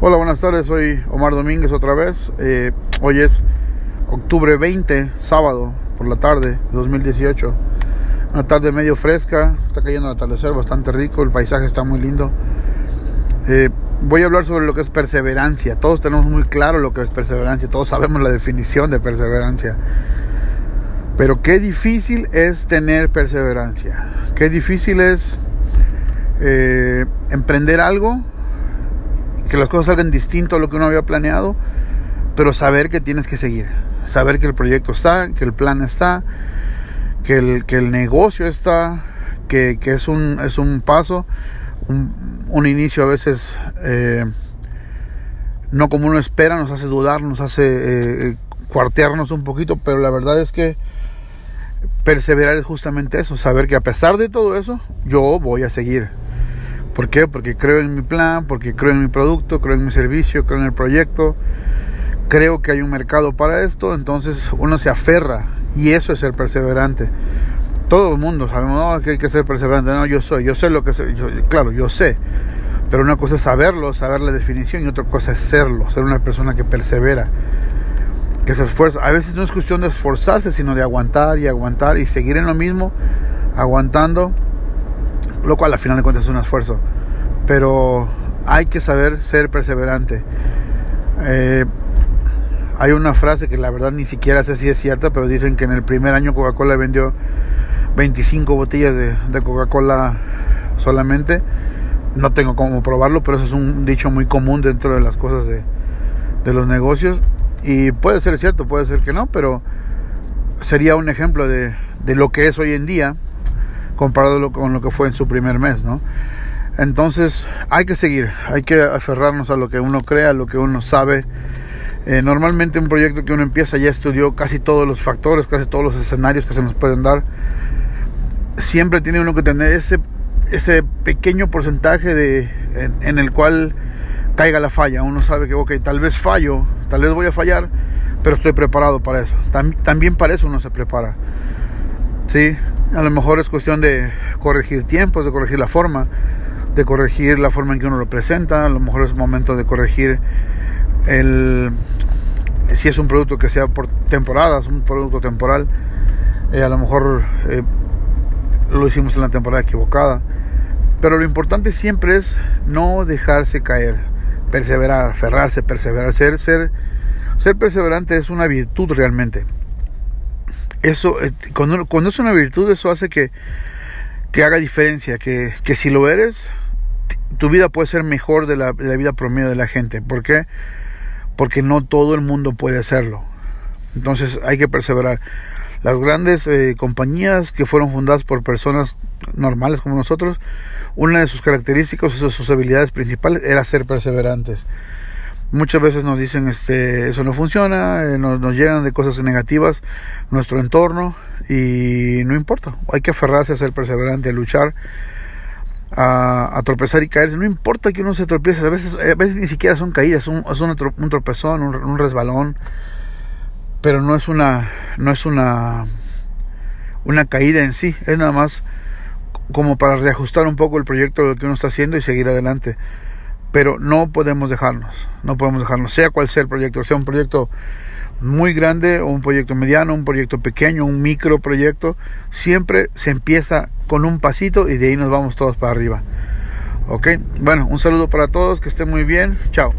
Hola, buenas tardes, soy Omar Domínguez otra vez. Eh, hoy es octubre 20, sábado, por la tarde, 2018. Una tarde medio fresca, está cayendo el atardecer, bastante rico, el paisaje está muy lindo. Eh, voy a hablar sobre lo que es perseverancia. Todos tenemos muy claro lo que es perseverancia, todos sabemos la definición de perseverancia. Pero qué difícil es tener perseverancia. Qué difícil es eh, emprender algo que las cosas salgan distinto a lo que uno había planeado, pero saber que tienes que seguir, saber que el proyecto está, que el plan está, que el, que el negocio está, que, que es, un, es un paso, un, un inicio a veces eh, no como uno espera, nos hace dudar, nos hace eh, cuartearnos un poquito, pero la verdad es que perseverar es justamente eso, saber que a pesar de todo eso, yo voy a seguir. ¿Por qué? Porque creo en mi plan, porque creo en mi producto, creo en mi servicio, creo en el proyecto, creo que hay un mercado para esto, entonces uno se aferra y eso es ser perseverante. Todo el mundo sabemos que hay que ser perseverante, no, yo soy, yo sé lo que sé, claro, yo sé, pero una cosa es saberlo, saber la definición y otra cosa es serlo, ser una persona que persevera, que se esfuerza. A veces no es cuestión de esforzarse, sino de aguantar y aguantar y seguir en lo mismo, aguantando lo cual al final de cuentas es un esfuerzo. Pero hay que saber ser perseverante. Eh, hay una frase que la verdad ni siquiera sé si es cierta, pero dicen que en el primer año Coca-Cola vendió 25 botellas de, Coca-Cola solamente. No tengo cómo probarlo, pero eso es un dicho muy común dentro de las cosas de, de los negocios. Y puede ser cierto, puede ser que no, pero sería un ejemplo de, de lo que es hoy en día comparado con lo que fue en su primer mes, ¿no? Entonces hay que seguir, hay que aferrarnos a lo que uno crea, a lo que uno sabe. Eh, normalmente un proyecto que uno empieza ya estudió casi todos los factores, casi todos los escenarios que se nos pueden dar. Siempre tiene uno que tener ese, ese pequeño porcentaje de, en, el cual caiga la falla. Uno sabe que, ok, tal vez fallo, tal vez voy a fallar, pero estoy preparado para eso. también para eso uno se prepara. Sí, a lo mejor es cuestión de corregir tiempos, de corregir la forma, corregir la forma en que uno lo presenta. A lo mejor es momento de corregir el si es un producto que sea por temporadas, un producto temporal. Eh, a lo mejor eh, lo hicimos en la temporada equivocada. Pero lo importante siempre es no dejarse caer, perseverar, aferrarse, perseverar, ser, ser, ser perseverante es una virtud realmente eso, eh, cuando, cuando es una virtud, eso hace que, que haga diferencia, que, que, si lo eres, tu vida puede ser mejor de la, vida promedio de la gente. ¿Por qué? Porque no todo el mundo puede hacerlo. Entonces hay que perseverar. Las grandes eh, compañías que fueron fundadas por personas normales como nosotros, una de sus características, sus habilidades principales era ser perseverantes muchas veces nos dicen este eso no funciona eh, nos, nos, llegan de cosas negativas nuestro entorno y no importa hay que aferrarse a ser perseverante a luchar a, tropezar y caerse. No importa que uno se tropiece a veces a veces ni siquiera son caídas es un, un, tropezón un, resbalón pero no es una no es una una caída en sí es nada más como para reajustar un poco el proyecto lo que uno está haciendo y seguir adelante. Pero no podemos dejarnos, no podemos dejarnos, sea cual sea el proyecto, sea un proyecto muy grande o un proyecto mediano, un proyecto pequeño, un micro proyecto, siempre se empieza con un pasito y de ahí nos vamos todos para arriba. Ok, bueno, un saludo para todos, que estén muy bien, chao.